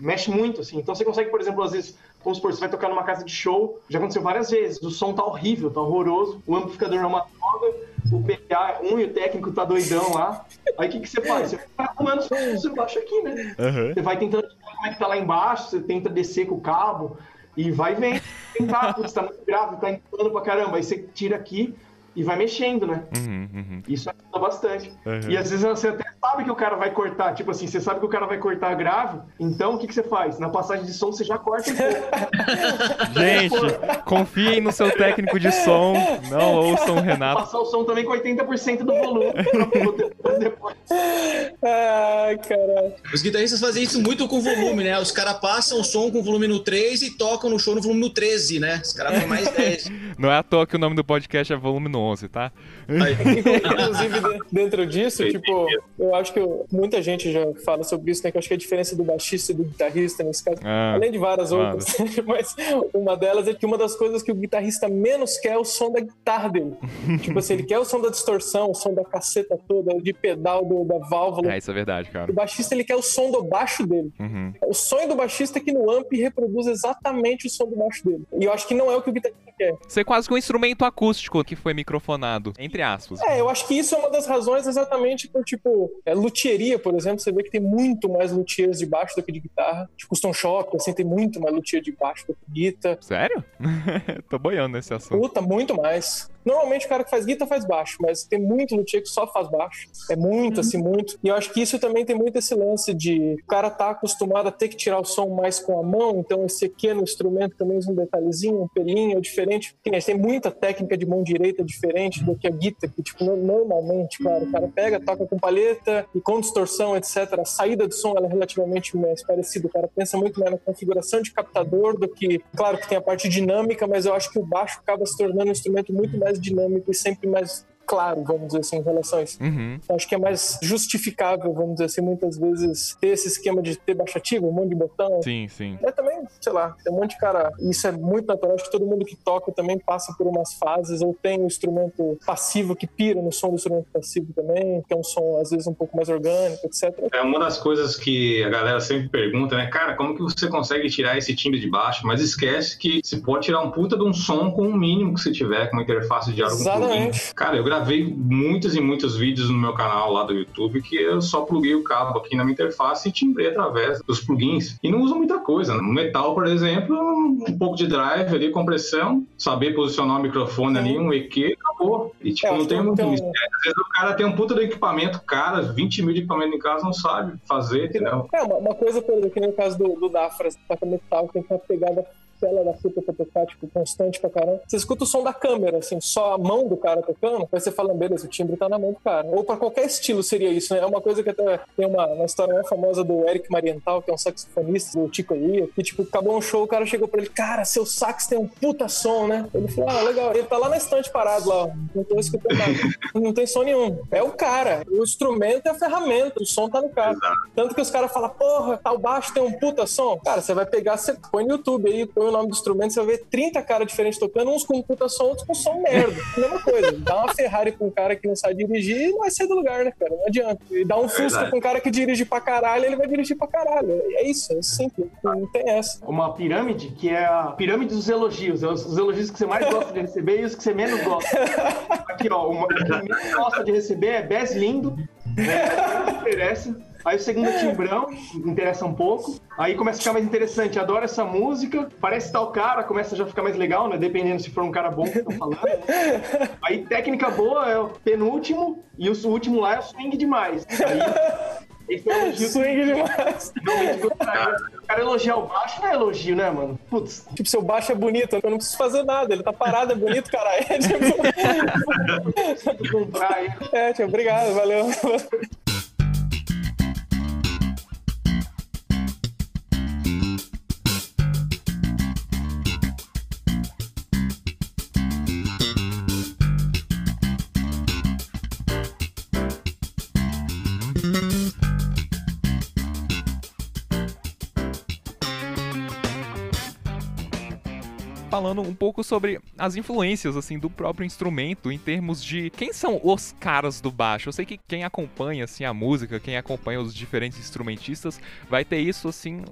E: Mexe muito, assim. Então você consegue, por exemplo, às vezes, vamos supor, você vai tocar numa casa de show, já aconteceu várias vezes, o som tá horrível, tá horroroso, o amplificador é uma droga, o PA é um e o técnico tá doidão lá. Aí o que, que você faz? Você vai arrumando o seu baixo aqui, né?
A: Aham.
E: Você vai tentando como é que tá lá embaixo, você tenta descer com o cabo e vai vendo. Tentar, putz, tá muito grave, tá empurrando pra caramba. Aí você tira aqui e vai mexendo, né?
A: Uhum, uhum.
E: Isso ajuda bastante.
A: Uhum.
E: E às vezes você até sabe que o cara vai cortar, tipo assim, você sabe que o cara vai cortar grave, então o que, que você faz? Na passagem de som você já corta um pouco.
A: Gente, confiem no seu técnico de som. Não ouçam o Renato.
E: Passar o som também com 80% do volume pra poder depois.
D: Ai, caralho.
B: Os guitarristas fazem isso muito com volume, né? Os caras passam o som com volume no 3 e tocam no show no volume no 13, né? Os caras vão mais 10.
A: Não é à toa que o nome do podcast é Volume no 11, tá?
D: Inclusive, de- dentro disso, tipo, eu acho que eu- muita gente já fala sobre isso, né? Que eu acho que a diferença do baixista e do guitarrista nesse caso,
A: Ah,
D: além de várias
A: claro.
D: outras, mas uma delas é que uma das coisas que o guitarrista menos quer é o som da guitarra dele. tipo assim, ele quer o som da distorção, o som da caceta toda, de pedal do- da válvula.
A: É, isso é verdade, cara.
D: O baixista ele quer o som do baixo dele.
A: Uhum.
D: O sonho do baixista é que no amp reproduz exatamente o som do baixo dele. E eu acho que não é o que o guitarrista quer.
A: Ser quase que um instrumento acústico que foi microfonado, entre aspas.
D: É, eu acho que isso é uma das razões exatamente por, tipo, é, luthieria, por exemplo, você vê que tem muito mais luthiers de baixo do que de guitarra. De custom shop, assim, tem muito mais luthier de baixo do que guitarra.
A: Sério? Tô boiando nesse assunto.
D: Puta, muito mais. Normalmente o cara que faz guitarra faz baixo, mas tem muito luthier que só faz baixo. É muito, assim, muito. E eu acho que isso também tem muito esse lance de o cara tá acostumado a ter que tirar o som mais com a mão, então esse aqui é no instrumento também usa um detalhezinho, um pelinho, é diferente. Tem muita técnica de mão direita diferente do que a guitarra, que, tipo, no- normalmente, claro, o cara pega, toca com palheta e com distorção, etc. A saída do som ela é relativamente mais parecida. O cara pensa muito mais na configuração de captador do que, claro que tem a parte dinâmica, mas eu acho que o baixo acaba se tornando um instrumento muito mais dinâmico e sempre mais claro, vamos dizer assim, em relação a isso.
A: Uhum.
D: Acho que é mais justificável, vamos dizer assim, muitas vezes ter esse esquema de ter baixativo, um monte de botão.
A: Sim, sim.
D: É também, sei lá, tem um monte de cara. Isso é muito natural. Acho que todo mundo que toca também passa por umas fases, ou tem o instrumento passivo que pira no som do instrumento passivo também, que é um som às vezes um pouco mais orgânico, etc.
C: É uma das coisas que a galera sempre pergunta, né? Cara, como que você consegue tirar esse timbre de baixo? Mas esquece que você pode tirar um puta de um som com o mínimo que você tiver, com uma interface de plugin.
D: Exatamente.
C: Cara, eu gravei muitos e muitos vídeos no meu canal lá do YouTube que eu só pluguei o cabo aqui na minha interface e timbrei através dos plugins. E não uso muita coisa. né? No metal, por exemplo, um pouco de drive ali, compressão, saber posicionar o microfone ali, um EQ, acabou. E tipo,
D: É,
C: não tem muito mistério. Às vezes o cara tem um puta do equipamento, cara, 20 mil de equipamento em casa, não sabe fazer, entendeu?
D: É, uma, uma coisa, por exemplo, que nem o caso do, do Dafra, que toca metal, tem uma pegada fela da pra tocar, tipo, constante pra caramba. Você escuta o som da câmera, assim, só a mão do cara tocando, aí você fala, beleza, o timbre tá na mão do cara. Ou pra qualquer estilo seria isso, né? É uma coisa que até tem uma, uma história mais famosa do Eric Marienthal, que é um saxofonista do Chico Iria, que, tipo, acabou um show, o cara chegou pra ele, cara, seu sax tem um puta som, né? Ele falou, ah, legal. Ele tá lá na estante parado lá, não tô escutando nada. Não tem som nenhum. É o cara. O instrumento é a ferramenta, o som tá no cara. Tanto que os caras falam, porra, tal baixo tem um puta som. Cara, você vai pegar, você põe no YouTube aí, põe o nome do instrumento, você vai ver 30 caras diferentes tocando, uns com puta som, outros com som merda. Mesma coisa. Dá uma Ferrari pra um cara que não sabe dirigir e não vai sair do lugar, né, cara? Não adianta. E dá um Fusca
C: Verdade.
D: pra um cara que dirige pra caralho, ele vai dirigir pra caralho. É isso, é simples. Não tem essa.
E: Uma pirâmide que é a pirâmide dos elogios. É os, os elogios que você mais gosta de receber e os que você menos gosta. Aqui, ó, o que menos gosta de receber é Bess lindo, interessa. Aí o segundo é timbrão, interessa um pouco. Aí começa a ficar mais interessante. Adoro essa música. Parece tal cara, começa a já ficar mais legal, né? Dependendo se for um cara bom que estão falando. né? Aí técnica boa é o penúltimo. E o último lá é o swing demais. Aí. Esse é elogio
D: Swing demais.
E: O cara elogiar o baixo não é elogio, né, mano? Putz,
D: Tipo, seu baixo é bonito, eu não preciso fazer nada. Ele tá parado, é bonito, caralho. É, tipo, é, tipo, obrigado, valeu.
A: Falando um pouco sobre as influências assim do próprio instrumento em termos de quem são os caras do baixo. Eu sei que quem acompanha assim a música, quem acompanha os diferentes instrumentistas, vai ter isso assim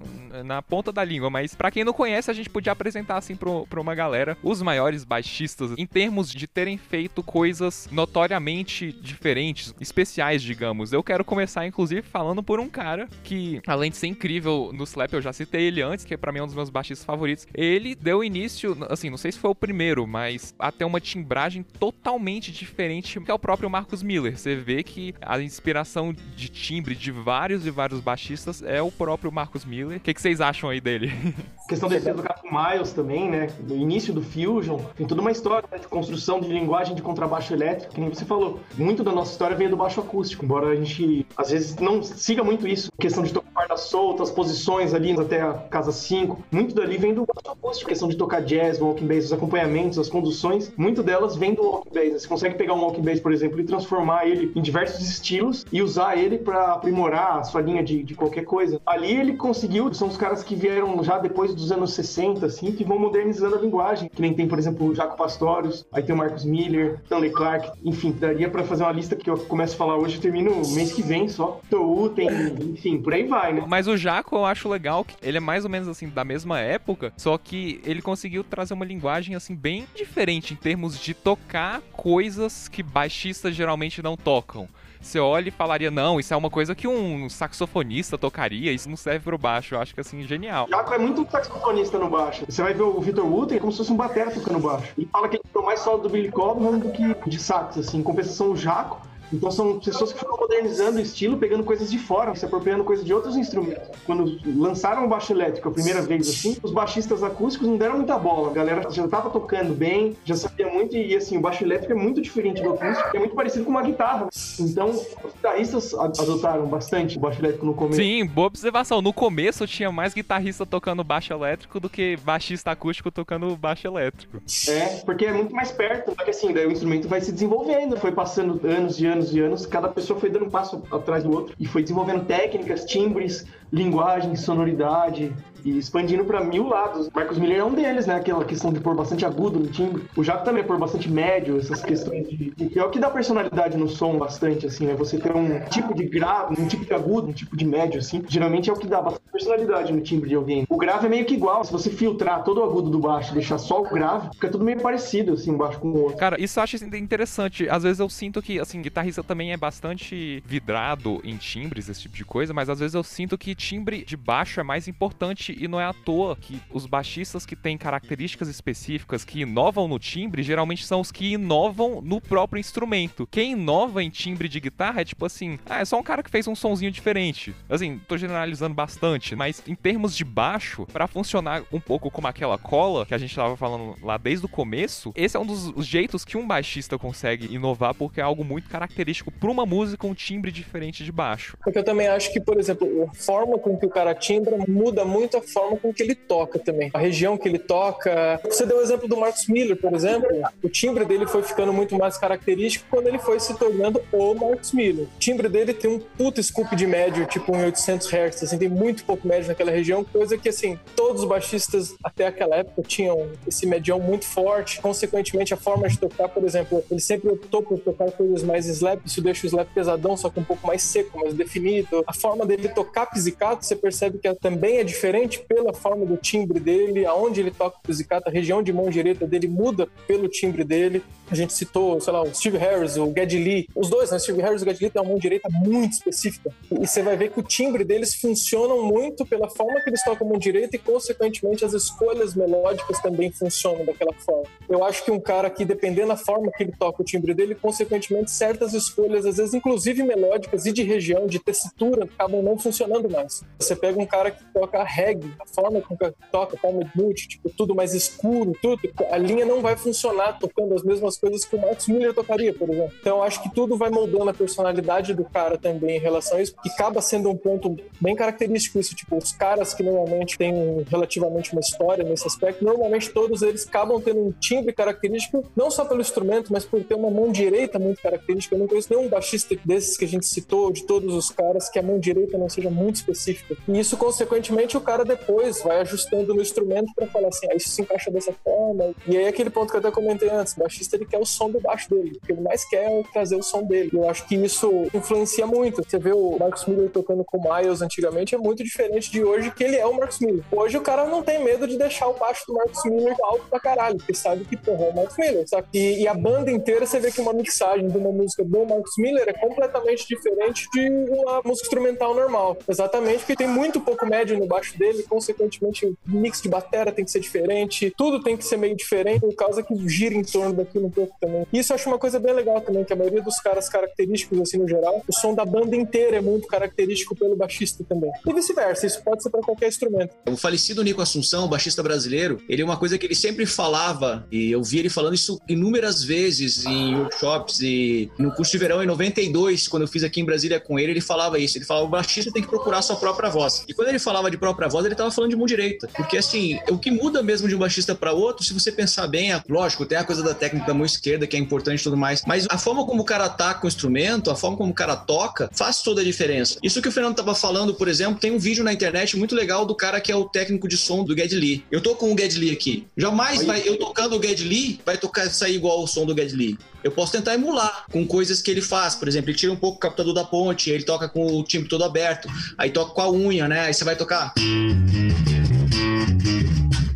A: na ponta da língua, mas pra quem não conhece, a gente podia apresentar assim pro, pra uma galera os maiores baixistas em termos de terem feito coisas notoriamente diferentes, especiais, digamos. Eu quero começar inclusive falando por um cara que além de ser incrível no slap, eu já citei ele antes, que pra mim é um dos meus baixistas favoritos. Ele deu início, assim, não sei se foi o primeiro, mas até uma timbragem totalmente diferente que é o próprio Marcus Miller. Você vê que a inspiração de timbre de vários e vários baixistas é o próprio Marcus Miller. O que, que vocês acham aí dele?
E: questão ter tocado com Miles também, né? No início do Fusion, tem toda uma história né, de construção de linguagem de contrabaixo elétrico, que nem você falou. Muito da nossa história veio do baixo acústico, embora a gente às vezes não siga muito isso. Questão de tocar corda solta, as posições ali até a casa 5, muito dali vem do baixo acústico. Questão de tocar jazz, walking bass, os acompanhamentos, as conduções, muito delas vem do walking bass. Você consegue pegar um walking bass, por exemplo, e transformar ele em diversos estilos e usar ele para aprimorar a sua linha de, de qualquer coisa. Ali ele conseguiu, são os caras que vieram já depois dos anos 60, assim, que vão modernizando a linguagem. Que nem tem, por exemplo, o Jaco Pastorius, aí tem o Marcus Miller, Stanley Clark, enfim, daria para fazer uma lista que eu começo a falar hoje e termino mês que vem só. Tou, tem, enfim, por aí vai, né?
A: Mas o Jaco eu acho legal que ele é mais ou menos assim da mesma época, só que ele conseguiu trazer uma linguagem assim bem diferente em termos de tocar coisas que baixistas geralmente não tocam. Você olha e falaria, não, isso é uma coisa que um saxofonista tocaria, isso não serve pro baixo. Eu acho que assim, genial.
E: Jaco é muito saxofonista no baixo. Você vai ver o Victor Wooten como se fosse um batera tocando baixo. Ele fala que ele tirou mais solo do Billy Cobham do que de sax, assim. Em compensação, o Jaco então são pessoas que foram modernizando o estilo, pegando coisas de fora, se apropriando coisas de outros instrumentos. Quando lançaram o baixo elétrico a primeira vez assim, os baixistas acústicos não deram muita bola. A galera já estava tocando bem, já sabia muito e assim, o baixo elétrico é muito diferente do acústico, é muito parecido com uma guitarra. Então, os guitarristas adotaram bastante o baixo elétrico no começo.
A: Sim, boa observação. No começo tinha mais guitarrista tocando baixo elétrico do que baixista acústico tocando baixo elétrico.
E: É, porque é muito mais perto, só que assim, daí o instrumento vai se desenvolvendo, foi passando anos e anos e anos, cada pessoa foi dando um passo atrás do outro e foi desenvolvendo técnicas, timbres, linguagem, sonoridade e expandindo para mil lados. Marcos Miller é um deles, né? Aquela questão de pôr bastante agudo no timbre. O Jaco também é pôr bastante médio, essas questões de. é o que dá personalidade no som bastante, assim, né? Você ter um tipo de grave, um tipo de agudo, um tipo de médio, assim. Geralmente é o que dá bastante personalidade no timbre de alguém. O grave é meio que igual. Se você filtrar todo o agudo do baixo e deixar só o grave, fica tudo meio parecido, assim, um baixo com o outro.
A: Cara, isso eu acho interessante. Às vezes eu sinto que, assim, guitarrista também é bastante vidrado em timbres, esse tipo de coisa, mas às vezes eu sinto que timbre de baixo é mais importante e não é à toa que os baixistas que têm características específicas, que inovam no timbre, geralmente são os que inovam no próprio instrumento. Quem inova em timbre de guitarra é tipo assim, ah, é só um cara que fez um sonzinho diferente. Assim, tô generalizando bastante, mas em termos de baixo, para funcionar um pouco como aquela cola que a gente tava falando lá desde o começo, esse é um dos jeitos que um baixista consegue inovar porque é algo muito característico para uma música um timbre diferente de baixo.
D: Porque eu também acho que, por exemplo, a forma com que o cara timbra muda muito a forma com que ele toca também. A região que ele toca. Você deu o exemplo do Marcus Miller, por exemplo. O timbre dele foi ficando muito mais característico quando ele foi se tornando o Marcus Miller. O timbre dele tem um puta scoop de médio, tipo em 800 Hz, assim, tem muito pouco médio naquela região, coisa que, assim, todos os baixistas até aquela época tinham esse medião muito forte. Consequentemente, a forma de tocar, por exemplo, ele sempre optou por tocar coisas mais slap, isso deixa o slap pesadão, só que um pouco mais seco, mais definido. A forma dele tocar pizzicato, você percebe que também é diferente pela forma do timbre dele, aonde ele toca o pizzicato, a região de mão direita dele muda pelo timbre dele. A gente citou, sei lá, o Steve Harris, o Geddy Lee, os dois, né? Steve Harris e o Geddy Lee têm uma mão direita muito específica. E você vai ver que o timbre deles funcionam muito pela forma que eles tocam a mão direita e, consequentemente, as escolhas melódicas também funcionam daquela forma. Eu acho que um cara que, dependendo da forma que ele toca o timbre dele, consequentemente, certas escolhas, às vezes, inclusive melódicas e de região, de tessitura, acabam não funcionando mais. Você pega um cara que toca reggae, a forma como toca, palma multi, tipo, tudo mais escuro, tudo, a linha não vai funcionar tocando as mesmas coisas que o Marcos Miller tocaria, por exemplo. Então, acho que tudo vai moldando a personalidade do cara também em relação a isso, que acaba sendo um ponto bem característico isso, tipo, os caras que normalmente têm relativamente uma história nesse aspecto, normalmente todos eles acabam tendo um timbre característico, não só pelo instrumento, mas por ter uma mão direita muito característica. Eu não conheço nenhum baixista desses que a gente citou, de todos os caras, que a mão direita não seja muito específica. E isso, consequentemente, o cara depois vai ajustando no instrumento para falar assim, ah, isso se encaixa dessa forma. E aí, aquele ponto que eu até comentei antes, o baixista ele quer o som do baixo dele, o que ele mais quer é trazer o som dele. Eu acho que isso influencia muito. Você vê o Marcos Miller tocando com o Miles antigamente, é muito diferente de hoje, que ele é o Marcos Miller. Hoje o cara não tem medo de deixar o baixo do Marcos Miller alto pra caralho, porque sabe que, porra, é o Marcos Miller, sabe? E, e a banda inteira, você vê que uma mixagem de uma música do Marcos Miller é completamente diferente de uma música instrumental normal. Exatamente, porque tem muito pouco médio no baixo dele, consequentemente o mix de batera tem que ser diferente, tudo tem que ser meio diferente, por causa que gira em torno daquilo um pouco também. Isso eu acho uma coisa bem legal também, que a maioria dos caras característicos, assim, no geral, o som da banda inteira é muito característico pelo baixista também. E vice-versa, isso pode ser para qualquer instrumento.
B: O falecido Nico Assunção, baixista brasileiro, ele é uma coisa que ele sempre falava, e eu vi ele falando isso inúmeras vezes em workshops e no curso de verão em 92, quando eu fiz aqui em Brasília com ele, ele falava isso. Ele falava, o baixista tem que procurar sua própria voz. E quando ele falava de própria voz, ele tava falando de mão direita. Porque assim, o que muda mesmo de um baixista para outro, se você pensar bem, é, lógico, tem a coisa da técnica da mão esquerda, que é importante e tudo mais, mas a forma como o cara ataca o instrumento, a forma como o cara toca, faz toda a diferença. Isso que o Fernando tava falando, por exemplo, tem um vídeo na internet muito legal do cara que é o técnico de som do Geddy Lee. Eu tô com o Geddy Lee aqui. Jamais vai, eu tocando o Geddy Lee, vai tocar, sair igual o som do Geddy Lee. Eu posso tentar emular com coisas que ele faz. Por exemplo, ele tira um pouco o captador da ponte, ele toca com o timbre todo aberto, aí toca com a unha, né? Aí você vai tocar.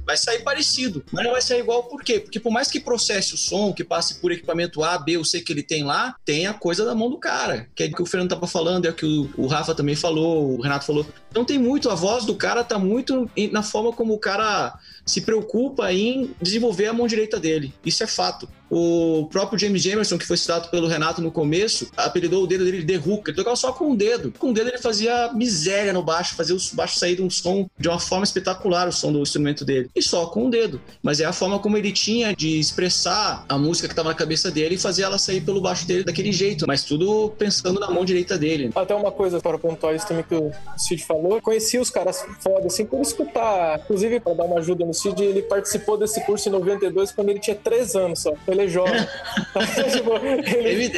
B: Vai sair parecido, mas não vai sair igual por quê? Porque por mais que processe o som, que passe por equipamento A, B ou C que ele tem lá, tem a coisa da mão do cara. Que é o que o Fernando tava falando, é o que o, o Rafa também falou, o Renato falou. Então tem muito, a voz do cara tá muito na forma como o cara se preocupa em desenvolver a mão direita dele. Isso é fato. O próprio James Jamerson, que foi citado pelo Renato no começo, apelidou o dedo dele de Hook. Ele tocava só com um dedo. Com um dedo ele fazia miséria no baixo, fazia o baixo sair de um som de uma forma espetacular, o som do instrumento dele. E só com um dedo. Mas é a forma como ele tinha de expressar a música que estava na cabeça dele e fazer ela sair pelo baixo dele daquele jeito. Mas tudo pensando na mão direita dele.
D: Até uma coisa para pontuar isso também que o Cid falou. Conheci os caras foda, assim, por escutar. Inclusive, para dar uma ajuda no Cid, ele participou desse curso em 92 quando ele tinha 3 anos só. Ele é jovem. Tipo, ele,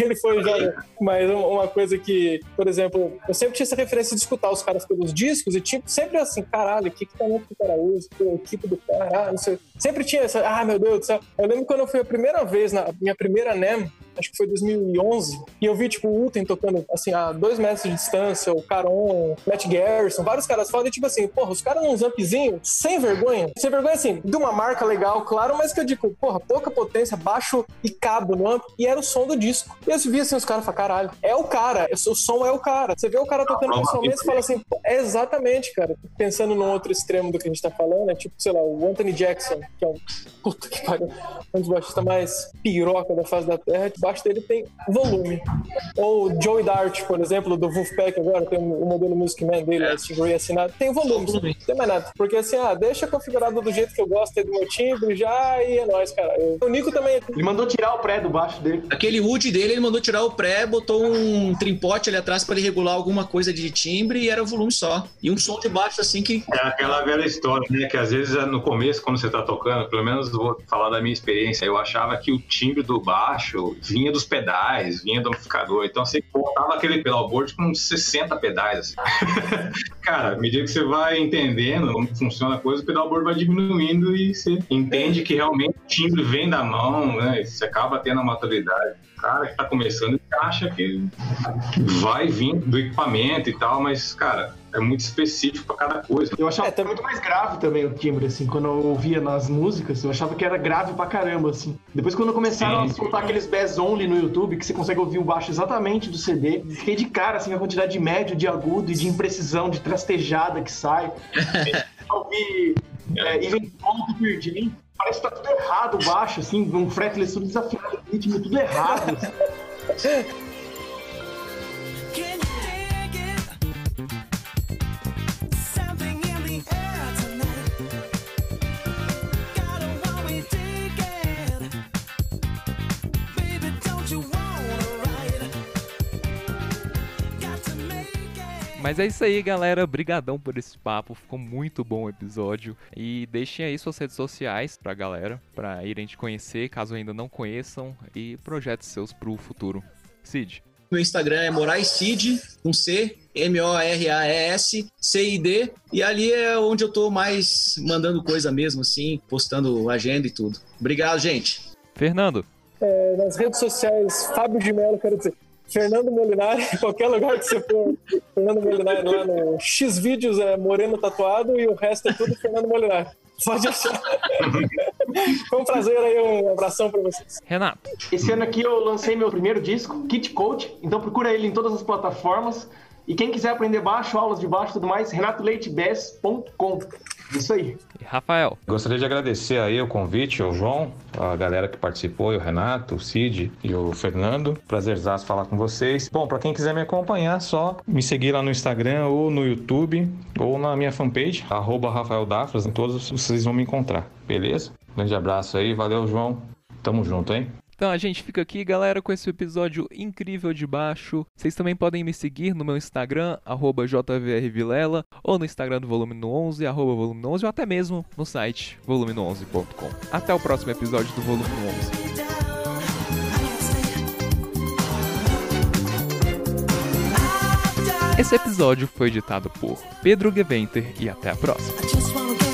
D: ele foi jovem. Mas um- uma coisa que, por exemplo, eu sempre tinha essa referência de escutar os caras pelos discos e tipo, sempre assim, caralho, que equipamento que o cara usa, que equipe do cara, não sei. Sempre tinha essa, ah, meu Deus do céu. Eu lembro quando eu fui a primeira vez, na minha primeira NEM, acho que foi 2011, e eu vi, tipo, o Uten tocando, assim, a dois metros de distância, o Caron, Matt Garrison, vários caras foda, e tipo assim, porra, os caras num zampzinho, sem vergonha, sem vergonha, assim, de uma marca legal, claro, mas que eu digo, porra, pouca potência, baixo e cabo no amp, e era o som do disco. E eu vi, assim, os caras falam, caralho, é o cara, o som é o cara. Você vê o cara tocando pessoalmente e fala assim, pô, é exatamente, cara. Pensando no outro extremo do que a gente tá falando, é tipo, sei lá, o Anthony Jackson, que é um, puta que pariu, um dos baixistas mais piroca da face da terra, debaixo dele tem volume. Ou o Joey Dart, por exemplo, do Wolfpack agora, tem o modelo Music Man dele,
B: É.
D: é. Stingray assinado, tem volume,
B: volume.
D: não tem mais nada. Porque assim, ah, deixa configurado do jeito que eu gosto aí do meu timbre já e é nóis, cara. O Nico também
E: Ele mandou tirar o pré do baixo dele.
B: Aquele wood dele, ele mandou tirar o pré, botou um trimpote ali atrás para ele regular alguma coisa de timbre e era o volume só. E um som de baixo assim que
C: É aquela velha história, né? Que às vezes no começo, quando você tá tocando, pelo menos vou falar da minha experiência, eu achava que o timbre do baixo vinha dos pedais, vinha do amplificador. Então você botava aquele pedalboard com 60 pedais. Assim. Cara, à medida que você vai entendendo como funciona a coisa, o pedalboard vai diminuindo e você entende que realmente o timbre vem da mão, né? Você acaba tendo a maturidade. O cara que tá começando acha que vai vir do equipamento e tal, mas, cara, é muito específico pra cada coisa.
E: Eu achava
D: É,
E: até muito mais grave também o timbre, assim, quando eu ouvia nas músicas, eu achava que era grave pra caramba, assim. Depois quando começaram
C: Sim.
E: a soltar aqueles bass only no YouTube, que você consegue ouvir o baixo exatamente do CD, fiquei de cara, assim, a quantidade de médio, de agudo e de imprecisão, de trastejada que sai. Eu ouvi é, Even Ponto Perdim, parece que tá tudo errado o baixo, assim, um fretless tudo desafinado, ritmo tudo errado. assim.
A: Mas é isso aí, galera. Brigadão por esse papo. Ficou muito bom o episódio. E deixem aí suas redes sociais pra galera, pra irem te conhecer, caso ainda não conheçam, e projetos seus pro futuro. Cid.
B: Meu Instagram é Moraes Cid, com C, M-O-R-A-E-S, C-I-D. E ali é onde eu tô mais mandando coisa mesmo, assim, postando agenda e tudo. Obrigado, gente.
A: Fernando.
D: É, nas redes sociais, Fábio de Mello, quero dizer, Fernando Molinari, em qualquer lugar que você for, Fernando Molinari lá no X vídeos é Moreno Tatuado e o resto é tudo Fernando Molinari. Pode achar. Foi um prazer aí, um abração pra vocês.
A: Renato.
E: Esse ano aqui eu lancei meu primeiro disco, Kit Coach, então procura ele em todas as plataformas. E quem quiser aprender baixo, aulas de baixo e tudo mais, renatoleitebess.com. Isso aí.
A: E Rafael.
C: Gostaria de agradecer aí o convite, ao João, a galera que participou, e o Renato, o Cid e o Fernando. Prazerzaço falar com vocês. Bom, para quem quiser me acompanhar, só me seguir lá no Instagram ou no YouTube ou na minha fanpage, arroba Rafael Dafras, em todos vocês vão me encontrar, beleza? Grande abraço aí, valeu, João. Tamo junto, hein?
A: Então a gente fica aqui, galera, com esse episódio incrível de baixo. Vocês também podem me seguir no meu Instagram, jvrvilela, ou no Instagram do Volume no 11, arroba volume no 11, ou até mesmo no site volumeno11.com. Até o próximo episódio do Volume no 11. Esse episódio foi editado por Pedro Geventer e até a próxima.